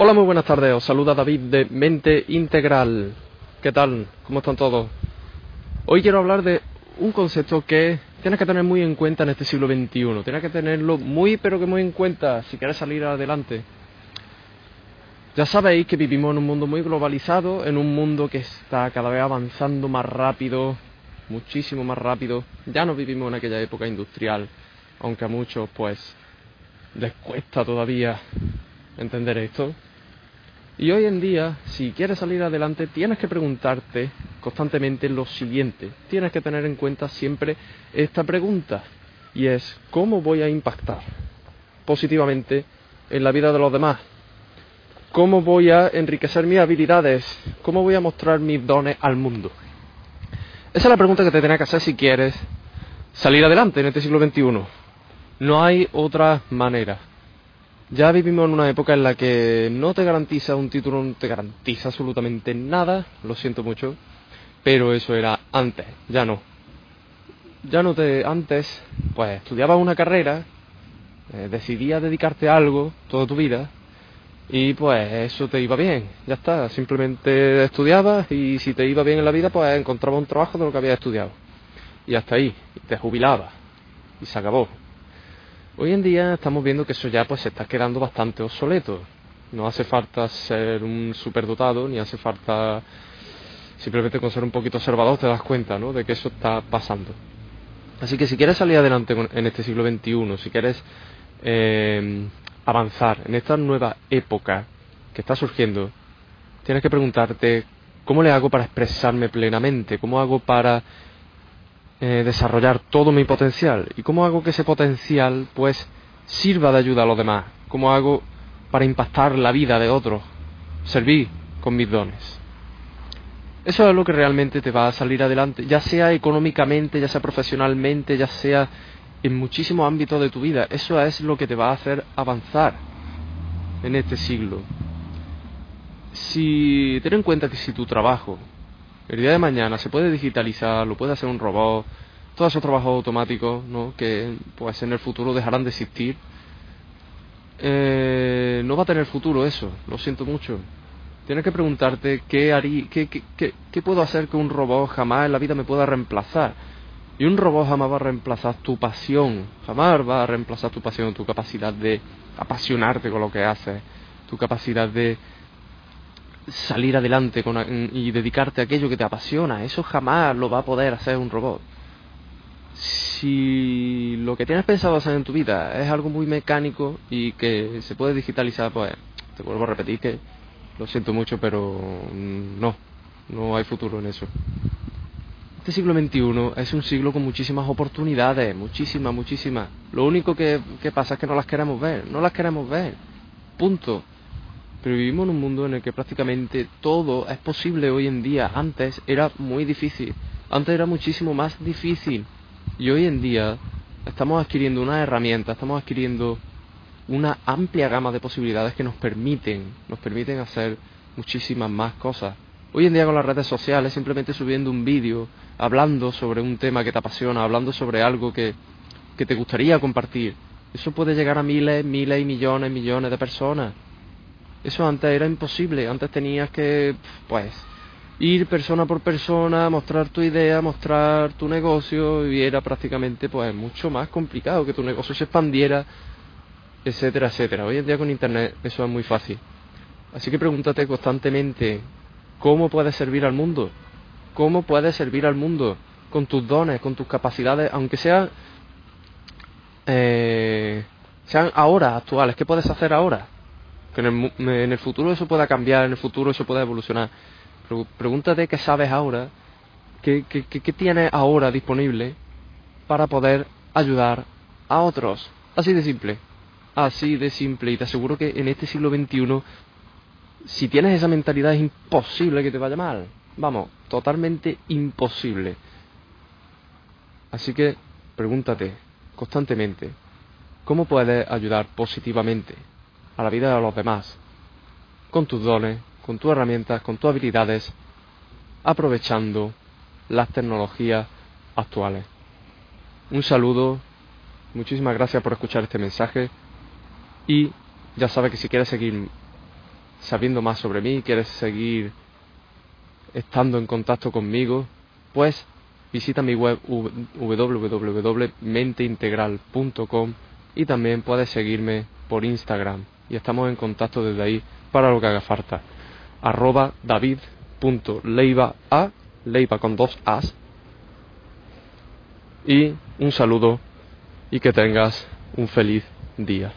Hola, muy buenas tardes. Os saluda David de Mente Integral. ¿Qué tal? ¿Cómo están todos? Hoy quiero hablar de un concepto que tienes que tener muy en cuenta en este siglo XXI. Tienes que tenerlo muy, pero que muy en cuenta si quieres salir adelante. Ya sabéis que vivimos en un mundo muy globalizado, en un mundo que está cada vez avanzando más rápido, muchísimo más rápido. Ya no vivimos en aquella época industrial, aunque a muchos pues les cuesta todavía entender esto. Y hoy en día, si quieres salir adelante, tienes que preguntarte constantemente lo siguiente. Tienes que tener en cuenta siempre esta pregunta. Y es, ¿cómo voy a impactar positivamente en la vida de los demás? ¿Cómo voy a enriquecer mis habilidades? ¿Cómo voy a mostrar mis dones al mundo? Esa es la pregunta que te tienes que hacer si quieres salir adelante en este siglo XXI. No hay otra manera. Ya vivimos en una época en la que no te garantiza un título, no te garantiza absolutamente nada, lo siento mucho, pero eso era antes, ya no. Ya no te. Antes, pues estudiabas una carrera, eh, decidías dedicarte a algo toda tu vida, y pues eso te iba bien, ya está, simplemente estudiabas y si te iba bien en la vida, pues encontrabas un trabajo de lo que habías estudiado. Y hasta ahí, te jubilabas, y se acabó. Hoy en día estamos viendo que eso ya pues se está quedando bastante obsoleto. No hace falta ser un superdotado, ni hace falta simplemente con ser un poquito observador te das cuenta ¿no? de que eso está pasando. Así que si quieres salir adelante en este siglo XXI, si quieres eh, avanzar en esta nueva época que está surgiendo, tienes que preguntarte cómo le hago para expresarme plenamente, cómo hago para eh, desarrollar todo mi potencial y cómo hago que ese potencial pues sirva de ayuda a los demás, cómo hago para impactar la vida de otros, servir con mis dones. Eso es lo que realmente te va a salir adelante, ya sea económicamente, ya sea profesionalmente, ya sea en muchísimos ámbitos de tu vida. Eso es lo que te va a hacer avanzar en este siglo. Si ten en cuenta que si tu trabajo el día de mañana se puede digitalizar, lo puede hacer un robot, todos esos trabajos automáticos, ¿no? que pues en el futuro dejarán de existir. Eh, no va a tener futuro eso, lo siento mucho. Tienes que preguntarte qué, harí, qué, qué, qué, qué puedo hacer que un robot jamás en la vida me pueda reemplazar. Y un robot jamás va a reemplazar tu pasión, jamás va a reemplazar tu pasión, tu capacidad de apasionarte con lo que haces, tu capacidad de salir adelante con, y dedicarte a aquello que te apasiona. Eso jamás lo va a poder hacer un robot. Si lo que tienes pensado hacer en tu vida es algo muy mecánico y que se puede digitalizar, pues te vuelvo a repetir que lo siento mucho, pero no, no hay futuro en eso. Este siglo XXI es un siglo con muchísimas oportunidades, muchísimas, muchísimas. Lo único que, que pasa es que no las queremos ver, no las queremos ver. Punto. Pero vivimos en un mundo en el que prácticamente todo es posible hoy en día. Antes era muy difícil. Antes era muchísimo más difícil. Y hoy en día estamos adquiriendo una herramienta, estamos adquiriendo una amplia gama de posibilidades que nos permiten, nos permiten hacer muchísimas más cosas. Hoy en día con las redes sociales, simplemente subiendo un vídeo, hablando sobre un tema que te apasiona, hablando sobre algo que, que te gustaría compartir, eso puede llegar a miles, miles y millones, millones de personas. Eso antes era imposible, antes tenías que, pues, ir persona por persona, mostrar tu idea, mostrar tu negocio y era prácticamente, pues, mucho más complicado que tu negocio se expandiera, etcétera, etcétera. Hoy en día con Internet eso es muy fácil. Así que pregúntate constantemente, ¿cómo puedes servir al mundo? ¿Cómo puedes servir al mundo? Con tus dones, con tus capacidades, aunque sean, eh, sean ahora actuales. ¿Qué puedes hacer ahora? En el, en el, futuro eso pueda cambiar, en el futuro eso pueda evolucionar. Pero pregúntate qué sabes ahora, qué, qué, qué, tienes ahora disponible para poder ayudar a otros. Así de simple, así de simple. Y te aseguro que en este siglo XXI, si tienes esa mentalidad es imposible que te vaya mal. Vamos, totalmente imposible. Así que pregúntate constantemente, ¿cómo puedes ayudar positivamente a la vida de los demás, con tus dones, con tus herramientas, con tus habilidades, aprovechando las tecnologías actuales. Un saludo, muchísimas gracias por escuchar este mensaje. Y ya sabes que si quieres seguir sabiendo más sobre mí, quieres seguir estando en contacto conmigo, pues visita mi web www.menteintegral.com y también puedes seguirme por Instagram y estamos en contacto desde ahí para lo que haga falta. arroba david.leiva a leiva con dos as y un saludo y que tengas un feliz día.